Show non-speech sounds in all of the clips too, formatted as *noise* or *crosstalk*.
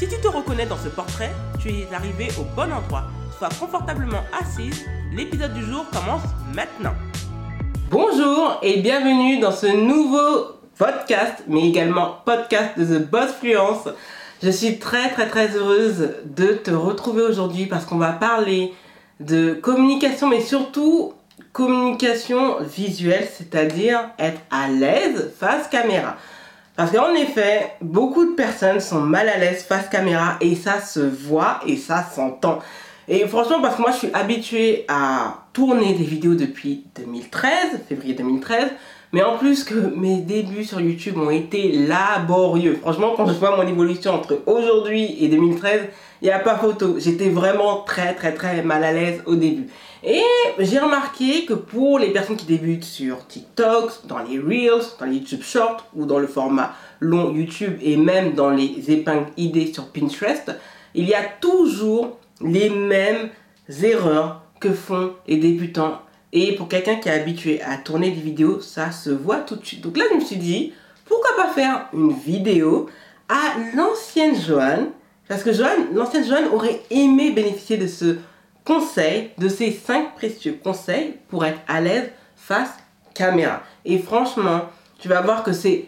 Si tu te reconnais dans ce portrait, tu es arrivé au bon endroit. Sois confortablement assise, l'épisode du jour commence maintenant. Bonjour et bienvenue dans ce nouveau podcast, mais également podcast de The Boss Fluence. Je suis très très très heureuse de te retrouver aujourd'hui parce qu'on va parler de communication, mais surtout communication visuelle, c'est-à-dire être à l'aise face caméra. Parce qu'en effet, beaucoup de personnes sont mal à l'aise face caméra et ça se voit et ça s'entend. Et franchement, parce que moi je suis habituée à tourner des vidéos depuis 2013, février 2013, mais en plus que mes débuts sur YouTube ont été laborieux. Franchement, quand je vois mon évolution entre aujourd'hui et 2013, il n'y a pas photo. J'étais vraiment très très très mal à l'aise au début. Et j'ai remarqué que pour les personnes qui débutent sur TikTok, dans les Reels, dans les YouTube Shorts ou dans le format long YouTube et même dans les épingles idées sur Pinterest, il y a toujours les mêmes erreurs que font les débutants. Et pour quelqu'un qui est habitué à tourner des vidéos, ça se voit tout de suite. Donc là, je me suis dit, pourquoi pas faire une vidéo à l'ancienne Joanne? Parce que Joanne, l'ancienne Joanne aurait aimé bénéficier de ce conseils, de ces 5 précieux conseils pour être à l'aise face caméra. Et franchement, tu vas voir que c'est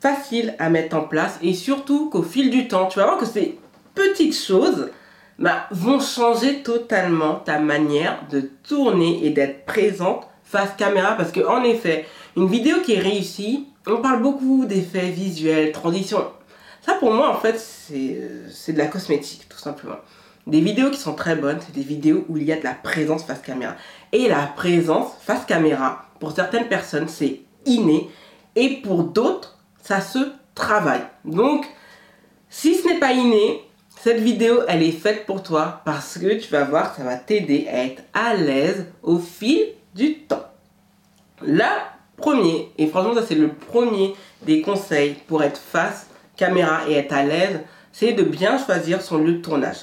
facile à mettre en place et surtout qu'au fil du temps, tu vas voir que ces petites choses bah, vont changer totalement ta manière de tourner et d'être présente face caméra parce que en effet, une vidéo qui est réussie, on parle beaucoup d'effets visuels, transition. Ça pour moi en fait, c'est de la cosmétique tout simplement. Des vidéos qui sont très bonnes, c'est des vidéos où il y a de la présence face caméra. Et la présence face caméra, pour certaines personnes, c'est inné. Et pour d'autres, ça se travaille. Donc, si ce n'est pas inné, cette vidéo, elle est faite pour toi parce que tu vas voir, ça va t'aider à être à l'aise au fil du temps. La premier, et franchement, ça c'est le premier des conseils pour être face caméra et être à l'aise, c'est de bien choisir son lieu de tournage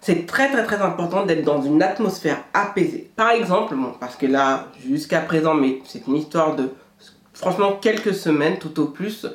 c'est très très très important d'être dans une atmosphère apaisée. Par exemple, parce que là, jusqu'à présent, mais c'est une histoire de franchement quelques semaines tout au plus,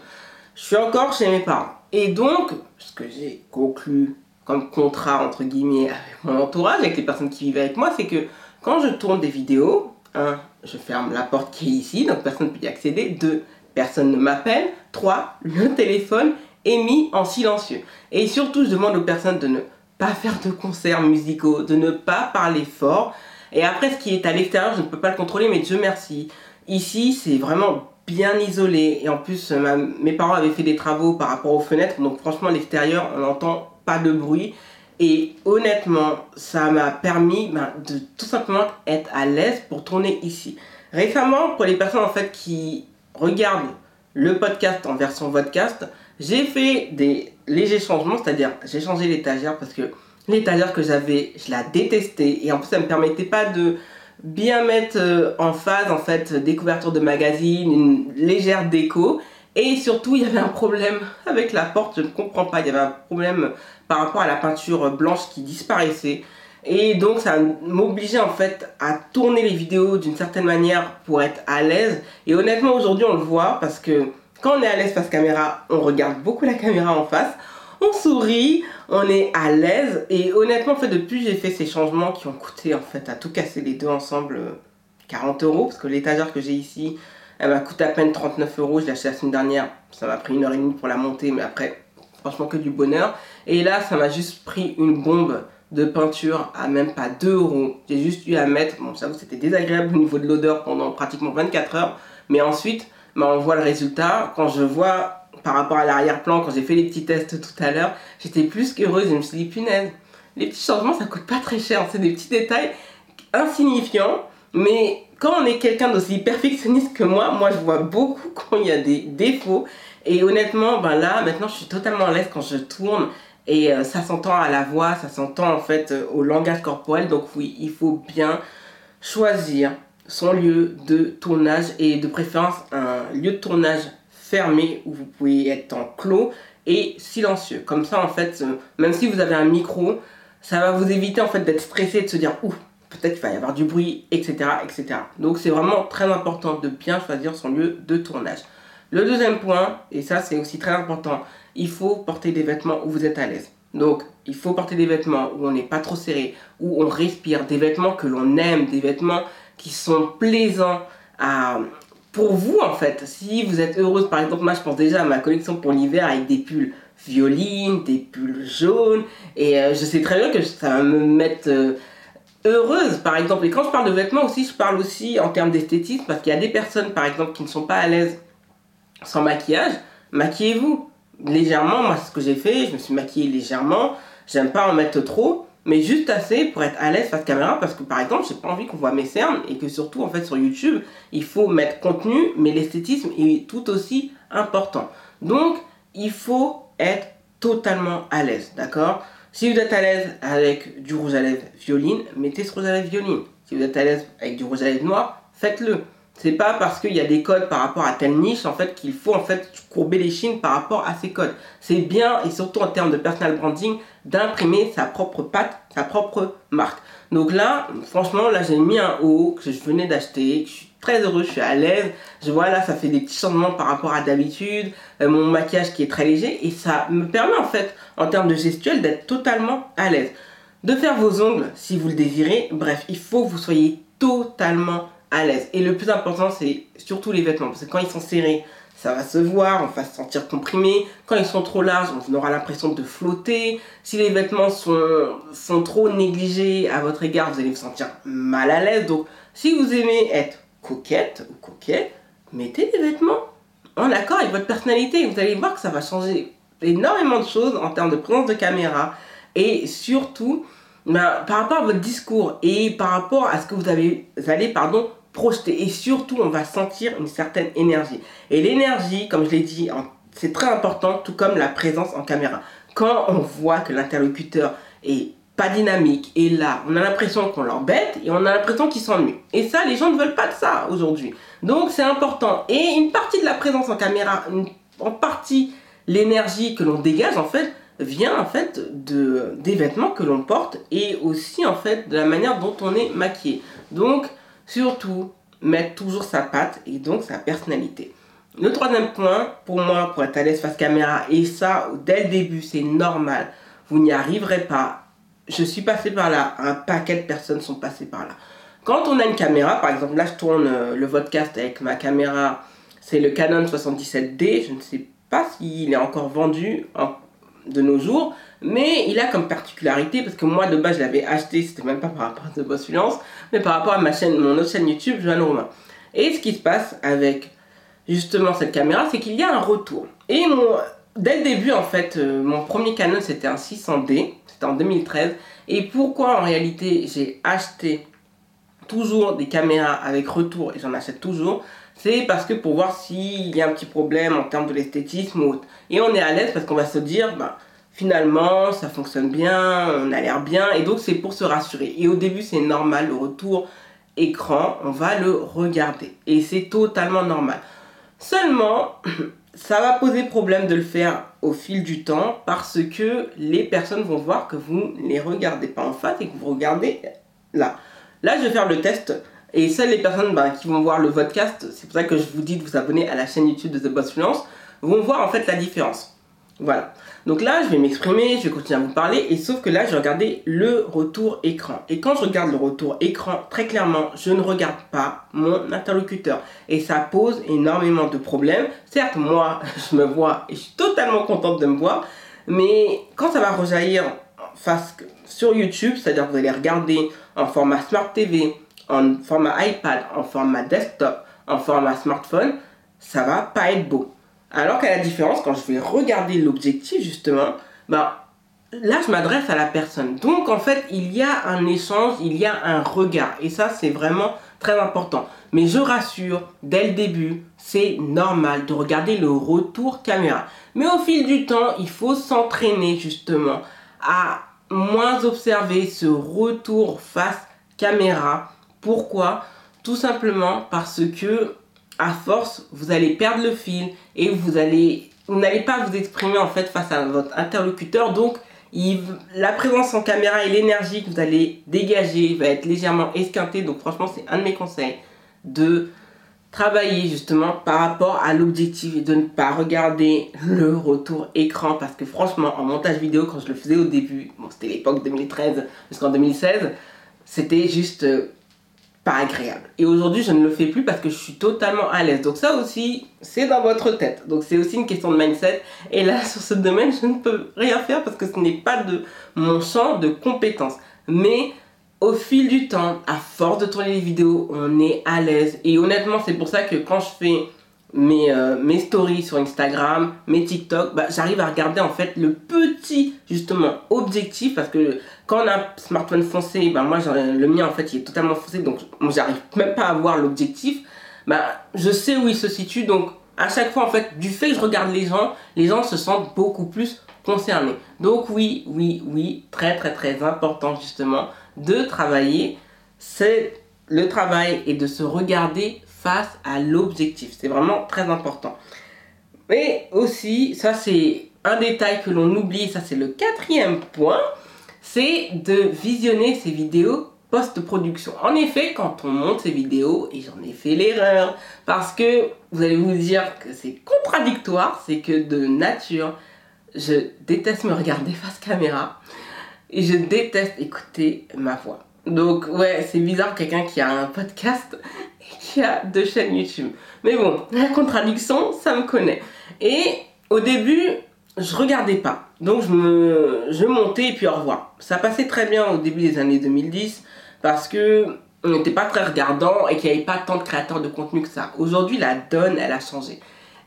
je suis encore chez mes parents. Et donc, ce que j'ai conclu comme contrat entre guillemets avec mon entourage, avec les personnes qui vivent avec moi, c'est que quand je tourne des vidéos, un, je ferme la porte qui est ici, donc personne ne peut y accéder. Deux, personne ne m'appelle. Trois, le *laughs* téléphone est mis en silencieux. Et surtout, je demande aux personnes de ne pas faire de concerts musicaux, de ne pas parler fort. Et après, ce qui est à l'extérieur, je ne peux pas le contrôler, mais Dieu merci. Ici, c'est vraiment bien isolé. Et en plus, mes parents avaient fait des travaux par rapport aux fenêtres. Donc franchement, l'extérieur, on n'entend de bruit. Et honnêtement, ça m'a permis ben, de tout simplement être à l'aise pour tourner ici. Récemment, pour les personnes en fait qui regardent le podcast en version podcast, j'ai fait des légers changements, c'est-à-dire j'ai changé l'étagère parce que l'étagère que j'avais, je la détestais et en plus ça me permettait pas de bien mettre euh, en phase en fait des couvertures de magazines, une légère déco et surtout il y avait un problème *laughs* avec la porte, je ne comprends pas, il y avait un problème par rapport à la peinture blanche qui disparaissait. Et donc ça m'obligeait en fait à tourner les vidéos d'une certaine manière pour être à l'aise. Et honnêtement aujourd'hui on le voit parce que quand on est à l'aise face caméra, on regarde beaucoup la caméra en face, on sourit, on est à l'aise. Et honnêtement, en fait, depuis j'ai fait ces changements qui ont coûté en fait à tout casser les deux ensemble 40 euh, euros, parce que l'étagère que j'ai ici, elle m'a coûté à peine 39 euros. Je l'ai acheté la semaine dernière, ça m'a pris une heure et demie pour la monter, mais après, franchement que du bonheur. Et là, ça m'a juste pris une bombe de peinture à même pas 2 euros. J'ai juste eu à mettre, bon, j'avoue, c'était désagréable au niveau de l'odeur pendant pratiquement 24 heures, mais ensuite, on voit le résultat. Quand je vois par rapport à l'arrière-plan, quand j'ai fait les petits tests tout à l'heure, j'étais plus qu'heureuse. Je me suis dit, punaise, les petits changements, ça coûte pas très cher. C'est des petits détails insignifiants. Mais quand on est quelqu'un d'aussi perfectionniste que moi, moi je vois beaucoup *laughs* quand il y a des défauts. Et honnêtement, ben là, maintenant, je suis totalement à l'aise quand je tourne. Et euh, ça s'entend à la voix, ça s'entend en fait euh, au langage corporel. Donc oui, il faut bien choisir son lieu de tournage et de préférence un lieu de tournage fermé où vous pouvez être en clos et silencieux. Comme ça en fait, euh, même si vous avez un micro, ça va vous éviter en fait d'être stressé, de se dire ouh, peut-être qu'il va y avoir du bruit, etc. etc. Donc c'est vraiment très important de bien choisir son lieu de tournage. Le deuxième point, et ça c'est aussi très important, il faut porter des vêtements où vous êtes à l'aise. Donc, il faut porter des vêtements où on n'est pas trop serré, où on respire, des vêtements que l'on aime, des vêtements qui sont plaisants à, pour vous en fait. Si vous êtes heureuse, par exemple, moi je pense déjà à ma collection pour l'hiver avec des pulls violines, des pulls jaunes, et euh, je sais très bien que ça va me mettre euh, heureuse par exemple. Et quand je parle de vêtements aussi, je parle aussi en termes d'esthétisme, parce qu'il y a des personnes par exemple qui ne sont pas à l'aise sans maquillage, maquillez-vous légèrement, moi c'est ce que j'ai fait, je me suis maquillée légèrement, j'aime pas en mettre trop, mais juste assez pour être à l'aise face caméra parce que par exemple j'ai pas envie qu'on voit mes cernes et que surtout en fait sur YouTube il faut mettre contenu mais l'esthétisme est tout aussi important. Donc il faut être totalement à l'aise, d'accord? Si vous êtes à l'aise avec du rouge à lèvres violine, mettez ce rouge à lèvres violine. Si vous êtes à l'aise avec du rouge à lèvres noir, faites-le. C'est pas parce qu'il y a des codes par rapport à telle niche en fait qu'il faut en fait courber les chines par rapport à ces codes. C'est bien et surtout en termes de personal branding d'imprimer sa propre patte, sa propre marque. Donc là, franchement, là j'ai mis un haut que je venais d'acheter, très heureux, je suis à l'aise. Je vois là, ça fait des petits changements par rapport à d'habitude, euh, mon maquillage qui est très léger et ça me permet en fait en termes de gestuelle d'être totalement à l'aise. De faire vos ongles si vous le désirez. Bref, il faut que vous soyez totalement à l'aise. Et le plus important, c'est surtout les vêtements. Parce que quand ils sont serrés, ça va se voir, on va se sentir comprimé. Quand ils sont trop larges, on aura l'impression de flotter. Si les vêtements sont, sont trop négligés à votre égard, vous allez vous sentir mal à l'aise. Donc, si vous aimez être coquette ou coquet, mettez des vêtements en accord avec votre personnalité. Vous allez voir que ça va changer énormément de choses en termes de présence de caméra. Et surtout, ben, par rapport à votre discours et par rapport à ce que vous, avez, vous allez pardon, projeter. Et surtout, on va sentir une certaine énergie. Et l'énergie, comme je l'ai dit, c'est très important, tout comme la présence en caméra. Quand on voit que l'interlocuteur est pas dynamique et là, on a l'impression qu'on l'embête et on a l'impression qu'il s'ennuie. Et ça, les gens ne veulent pas de ça aujourd'hui. Donc, c'est important. Et une partie de la présence en caméra, en partie l'énergie que l'on dégage, en fait, vient en fait de, des vêtements que l'on porte et aussi en fait de la manière dont on est maquillé. Donc, Surtout, mettre toujours sa patte et donc sa personnalité. Le troisième point, pour moi, pour être à l'aise face caméra, et ça, dès le début, c'est normal, vous n'y arriverez pas. Je suis passé par là, un paquet de personnes sont passées par là. Quand on a une caméra, par exemple, là je tourne euh, le podcast avec ma caméra, c'est le Canon 77D, je ne sais pas s'il est encore vendu de nos jours, mais il a comme particularité, parce que moi de base je l'avais acheté, c'était même pas par rapport à The Boss Fluence, mais par rapport à ma chaîne, mon autre chaîne YouTube, Joanne Romain. Et ce qui se passe avec justement cette caméra, c'est qu'il y a un retour. Et dès le début, en fait, euh, mon premier Canon c'était un 600D, c'était en 2013. Et pourquoi en réalité j'ai acheté toujours des caméras avec retour et j'en achète toujours c'est parce que pour voir s'il y a un petit problème en termes de l'esthétisme ou autre. Et on est à l'aise parce qu'on va se dire, bah, finalement, ça fonctionne bien, on a l'air bien, et donc c'est pour se rassurer. Et au début, c'est normal, le retour écran, on va le regarder. Et c'est totalement normal. Seulement, *clears throat* ça va poser problème de le faire au fil du temps parce que les personnes vont voir que vous ne les regardez pas en face et que vous regardez là. Là, je vais faire le test et seules les personnes bah, qui vont voir le podcast, c'est pour ça que je vous dis de vous abonner à la chaîne YouTube de The Boss Fluence, vont voir en fait la différence. Voilà. Donc là, je vais m'exprimer, je vais continuer à vous parler, et sauf que là, je vais regarder le retour écran. Et quand je regarde le retour écran, très clairement, je ne regarde pas mon interlocuteur. Et ça pose énormément de problèmes. Certes, moi, *laughs* je me vois et je suis totalement contente de me voir, mais quand ça va rejaillir face sur YouTube, c'est-à-dire que vous allez regarder en format Smart TV, en format iPad, en format desktop, en format smartphone, ça va pas être beau. Alors qu'à la différence, quand je vais regarder l'objectif, justement, bah, là, je m'adresse à la personne. Donc, en fait, il y a un échange, il y a un regard. Et ça, c'est vraiment très important. Mais je rassure, dès le début, c'est normal de regarder le retour caméra. Mais au fil du temps, il faut s'entraîner justement à moins observer ce retour face caméra. Pourquoi? Tout simplement parce que à force, vous allez perdre le fil et vous allez vous n'allez pas vous exprimer en fait face à votre interlocuteur. Donc la présence en caméra et l'énergie que vous allez dégager va être légèrement esquintée. Donc franchement, c'est un de mes conseils de travailler justement par rapport à l'objectif et de ne pas regarder le retour écran parce que franchement en montage vidéo quand je le faisais au début, bon c'était l'époque 2013 jusqu'en 2016, c'était juste euh, pas agréable. Et aujourd'hui, je ne le fais plus parce que je suis totalement à l'aise. Donc ça aussi, c'est dans votre tête. Donc c'est aussi une question de mindset. Et là, *laughs* sur ce domaine, je ne peux rien faire parce que ce n'est pas de mon champ de compétences. Mais au fil du temps, à force de tourner les vidéos, on est à l'aise. Et honnêtement, c'est pour ça que quand je fais mes, euh, mes stories sur Instagram, mes TikTok, bah, j'arrive à regarder en fait le petit justement objectif parce que quand on a un smartphone foncé, bah, moi le mien en fait il est totalement foncé donc j'arrive même pas à voir l'objectif. Bah, je sais où il se situe donc à chaque fois en fait du fait que je regarde les gens, les gens se sentent beaucoup plus concernés. Donc oui, oui, oui, très très très important justement de travailler, c'est le travail et de se regarder face à l'objectif. C'est vraiment très important. Mais aussi, ça c'est un détail que l'on oublie, ça c'est le quatrième point, c'est de visionner ces vidéos post-production. En effet, quand on monte ces vidéos, et j'en ai fait l'erreur, parce que vous allez vous dire que c'est contradictoire, c'est que de nature, je déteste me regarder *laughs* face caméra et je déteste écouter ma voix. Donc ouais, c'est bizarre quelqu'un qui a un podcast et qui a deux chaînes YouTube. Mais bon, la contradiction, ça me connaît. Et au début, je regardais pas. Donc je me je montais et puis au revoir. Ça passait très bien au début des années 2010 parce que on n'était pas très regardant et qu'il n'y avait pas tant de créateurs de contenu que ça. Aujourd'hui, la donne, elle a changé.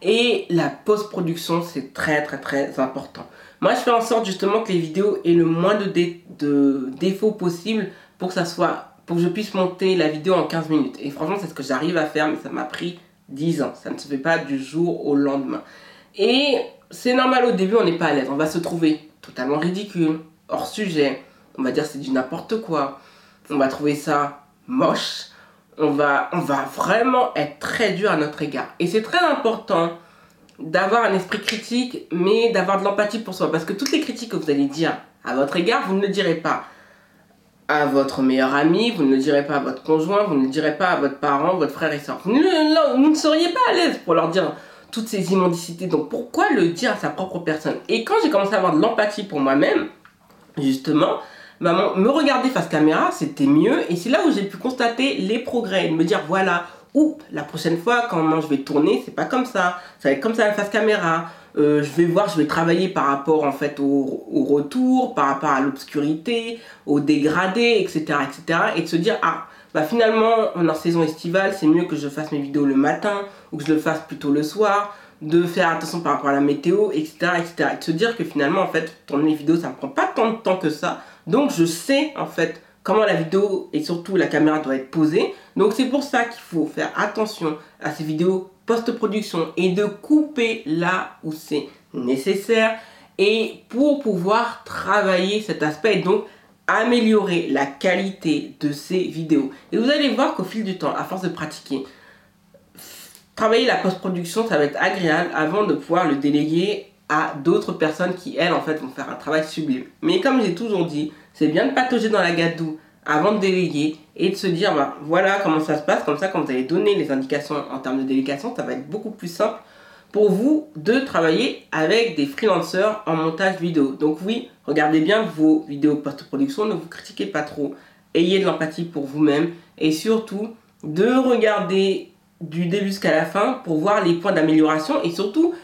Et la post-production, c'est très très très important. Moi, je fais en sorte justement que les vidéos aient le moins de, de défauts possible pour que ça soit pour que je puisse monter la vidéo en 15 minutes. Et franchement, c'est ce que j'arrive à faire, mais ça m'a pris 10 ans. Ça ne se fait pas du jour au lendemain. Et c'est normal au début, on n'est pas à l'aise. On va se trouver totalement ridicule, hors sujet. On va dire c'est du n'importe quoi. On va trouver ça moche. On va, on va vraiment être très dur à notre égard. Et c'est très important d'avoir un esprit critique, mais d'avoir de l'empathie pour soi. Parce que toutes les critiques que vous allez dire à votre égard, vous ne le direz pas à votre meilleur ami, vous ne le direz pas à votre conjoint, vous ne le direz pas à votre parent, votre frère et soeur. Vous ne, seriez pas à l'aise pour leur dire toutes ces immondicités. Donc pourquoi le dire à sa propre personne? Et quand j'ai commencé à avoir de l'empathie pour moi-même, justement, maman, me regarder face caméra, c'était mieux. Et c'est là où j'ai pu constater les progrès, me dire voilà, ou la prochaine fois quand je vais tourner, c'est pas comme ça, ça va être comme ça face caméra. Euh, je vais voir, je vais travailler par rapport en fait au, retour, par rapport à l'obscurité, au dégradé, etc., etc. Et de se dire, ah, bah finalement, en saison estivale, c'est mieux que je fasse mes vidéos le matin ou que je le fasse plutôt le soir, de faire attention par rapport à la météo, etc., etc. Et de se dire que finalement, en fait, tourner les vidéos, ça ne prend pas tant de temps que ça. Donc, je sais, en fait, comment la vidéo et surtout la caméra doit être posée. Donc, c'est pour ça qu'il faut faire attention à ces vidéos post-production et de couper là où c'est nécessaire et pour pouvoir travailler cet aspect et donc améliorer la qualité de ces vidéos. Et vous allez voir qu'au fil du temps, à force de pratiquer, travailler la post-production, ça va être agréable avant de pouvoir le déléguer à d'autres personnes qui, elles, en fait, vont faire un travail sublime. Mais comme j'ai toujours dit, c'est bien de patauger dans la gadoue avant de déléguer et de se dire bah, voilà comment ça se passe, comme ça quand vous allez donner les indications en termes de délégation, ça va être beaucoup plus simple pour vous de travailler avec des freelancers en montage vidéo. Donc oui, regardez bien vos vidéos post-production, ne vous critiquez pas trop, ayez de l'empathie pour vous-même et surtout de regarder du début jusqu'à la fin pour voir les points d'amélioration et surtout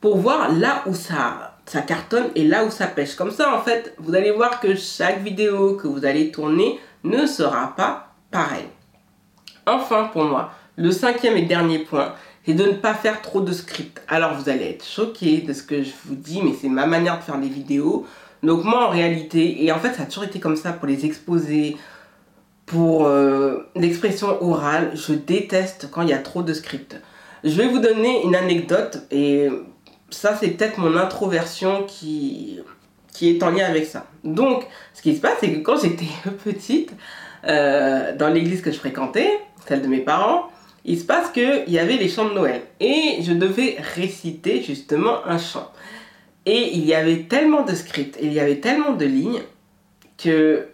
pour voir là où ça ça cartonne et là où ça pêche. Comme ça, en fait, vous allez voir que chaque vidéo que vous allez tourner ne sera pas pareil. Enfin, pour moi, le cinquième et dernier point, c'est de ne pas faire trop de script. Alors, vous allez être choqué de ce que je vous dis, mais c'est ma manière de faire des vidéos. Donc moi en réalité, et en fait ça a toujours été comme ça pour les exposés, pour euh, l'expression orale, je déteste quand il y a trop de script. Je vais vous donner une anecdote et ça c'est peut-être mon introversion qui, est en lien avec ça. Donc ce qui se passe c'est que quand j'étais *laughs* petite, euh, dans l'église que je fréquentais, celle de mes parents, il se passe qu'il y avait les chants de Noël et je devais réciter justement un chant. Et il y avait tellement de scripts il y avait tellement de lignes que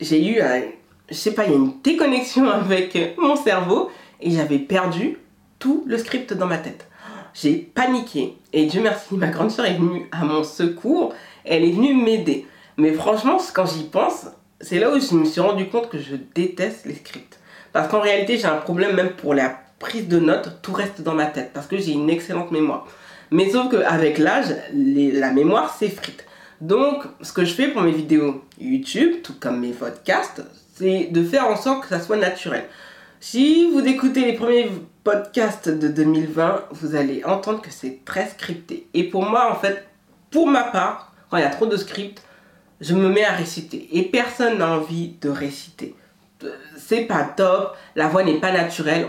j'ai eu un, je sais pas, il y a une déconnexion *laughs* avec mon cerveau et j'avais perdu tout le script dans ma tête. J'ai paniqué et Dieu merci, ma grande soeur est venue à mon secours, elle est venue m'aider. Mais franchement, quand j'y pense, c'est là où je me suis rendu compte que je déteste les scripts. Parce qu'en réalité, j'ai un problème même pour la prise de notes, tout reste dans ma tête parce que j'ai une excellente mémoire. Mais sauf qu'avec l'âge, la mémoire s'effrite. Donc, ce que je fais pour mes vidéos YouTube, tout comme mes podcasts, c'est de faire en sorte que ça soit naturel. Si vous écoutez les premiers podcasts de 2020, vous allez entendre que c'est très scripté. Et pour moi, en fait, pour ma part, quand il y a trop de script, je me mets à réciter. Et personne n'a envie de réciter. C'est pas top, la voix n'est pas naturelle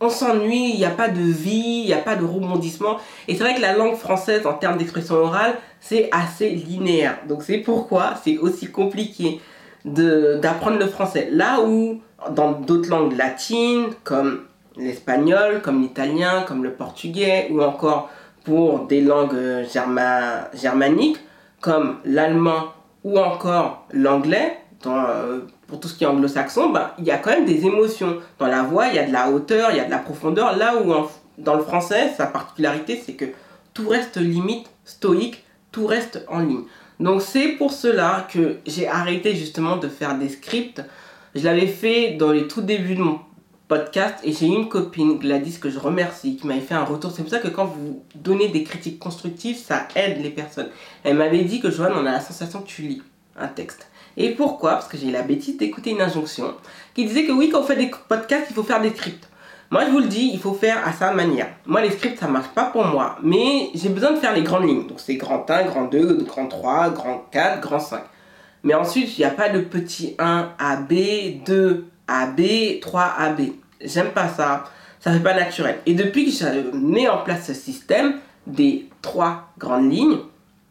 on s'ennuie, il n'y a pas de vie, il n'y a pas de rebondissement. Et c'est vrai que la langue française, en termes d'expression orale, c'est assez linéaire. Donc c'est pourquoi c'est aussi compliqué d'apprendre le français. Là où, dans d'autres langues latines, comme l'espagnol, comme l'italien, comme le portugais, ou encore pour des langues euh, germaniques, comme l'allemand ou encore l'anglais, euh, pour tout ce qui est anglo-saxon, ben, il y a quand même des émotions. Dans la voix, il y a de la hauteur, il y a de la profondeur. Là où dans le français, sa particularité, c'est que tout reste limite stoïque, tout reste en ligne. Donc c'est pour cela que j'ai arrêté justement de faire des scripts. Je l'avais fait dans les tout débuts de mon podcast et j'ai une copine, Gladys, que je remercie, qui m'avait fait un retour. C'est pour ça que quand vous donnez des critiques constructives, ça aide les personnes. Elle m'avait dit que Joanne, on a la sensation que tu lis un texte. Et pourquoi? Parce que j'ai la bêtise d'écouter une injonction qui disait que oui, quand on fait des podcasts, il faut faire des scripts. Moi, je vous le dis, il faut faire à sa manière. Moi, les scripts, ça marche pas pour moi. Mais j'ai besoin de faire les grandes lignes. Donc, c'est grand 1, grand 2, grand 3, grand 4, grand 5. Mais ensuite, il n'y a pas de petit 1 AB, 2 AB, 3 AB. J'aime pas ça. Ça fait pas naturel. Et depuis que je mets en place ce système des trois grandes lignes,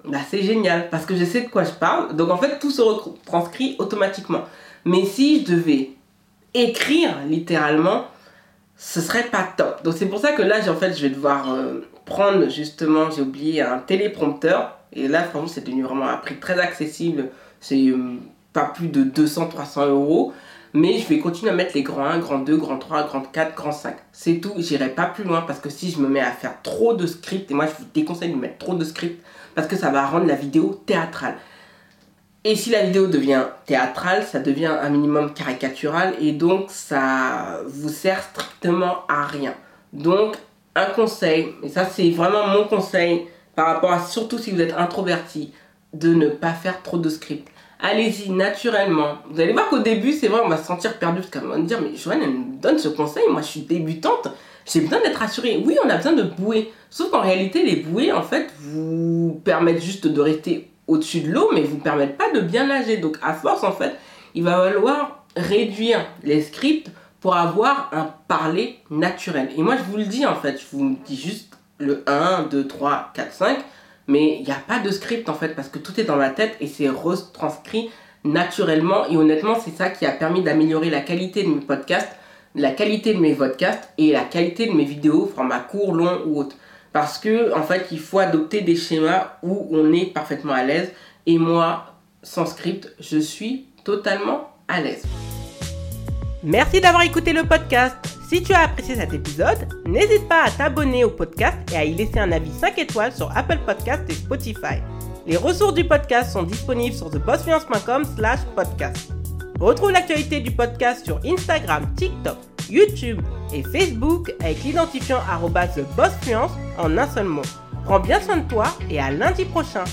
bah, c'est génial parce que je sais de quoi je parle. Donc en fait, tout se retranscrit automatiquement. Mais si je devais écrire littéralement, ce serait pas top. Donc c'est pour ça que là, en fait, je vais devoir euh, prendre justement, j'ai oublié un téléprompteur. Et là, franchement, c'est devenu vraiment un prix très accessible. C'est euh, pas plus de 200-300 euros. Mais je vais continuer à mettre les grands 1, grand 2, grand 3, grand 4, grand 5. C'est tout. J'irai pas plus loin parce que si je me mets à faire trop de scripts, et moi je vous déconseille de mettre trop de scripts parce que ça va rendre la vidéo théâtrale. Et si la vidéo devient théâtrale, ça devient un minimum caricatural et donc ça vous sert strictement à rien. Donc un conseil, et ça c'est vraiment mon conseil par rapport à surtout si vous êtes introverti, de ne pas faire trop de script. Allez-y naturellement. Vous allez voir qu'au début, c'est vrai, on va se sentir perdu parce qu'on va me dire, mais Joanne, elle me donne ce conseil, moi je suis débutante, j'ai besoin d'être rassurée. Oui, on a besoin de bouées. Sauf qu'en réalité, les bouées, en fait, vous permettent juste de rester au-dessus de l'eau, mais vous permettent pas de bien nager. Donc, à force, en fait, il va falloir réduire les scripts pour avoir un parler naturel. Et moi, je vous le dis, en fait, je vous dis juste le 1, 2, 3, 4, 5, mais il n'y a pas de script, en fait, parce que tout est dans ma tête et c'est retranscrit naturellement. Et honnêtement, c'est ça qui a permis d'améliorer la qualité de mes podcasts la qualité de mes podcasts et la qualité de mes vidéos, format court, long ou autre. Parce que, en fait, il faut adopter des schémas où on est parfaitement à l'aise. Et moi, sans script, je suis totalement à l'aise. Merci d'avoir écouté le podcast. Si tu as apprécié cet épisode, n'hésite pas à t'abonner au podcast et à y laisser un avis 5 étoiles sur Apple Podcast et Spotify. Les ressources du podcast sont disponibles sur thebossfluence.com slash podcast. Retrouve l'actualité du podcast sur Instagram, TikTok, YouTube et Facebook avec l'identifiant TheBossFluence en un seul mot. Prends bien soin de toi et à lundi prochain.